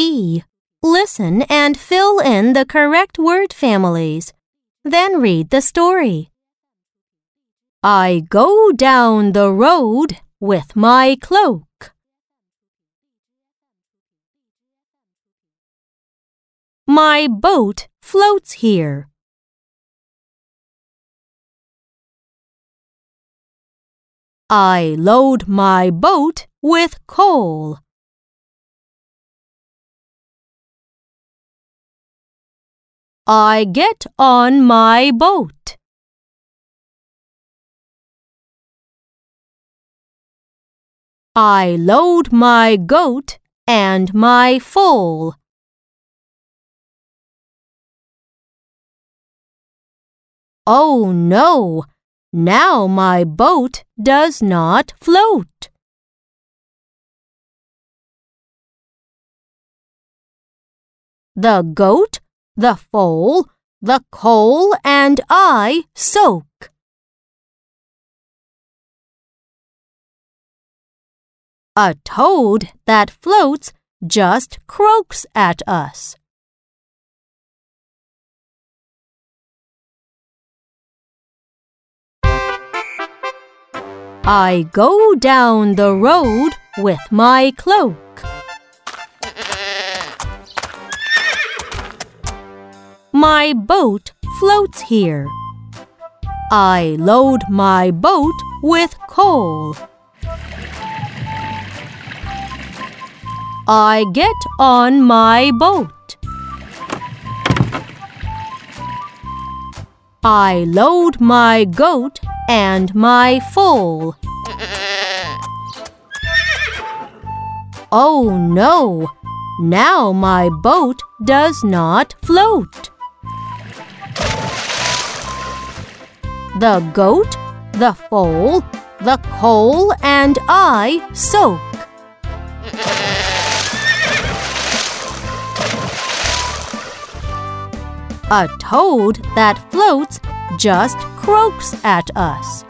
E. Listen and fill in the correct word families. Then read the story. I go down the road with my cloak. My boat floats here. I load my boat with coal. I get on my boat. I load my goat and my foal. Oh no! Now my boat does not float. The goat, the foal, the coal, and I soak. A toad that floats just croaks at us. I go down the road with my cloak. My boat floats here. I load my boat with coal. I get on my boat. I load my goat and my foal. Oh no! Now my boat does not float. The goat, the foal, the coal, and I soak. A toad that floats just croaks at us.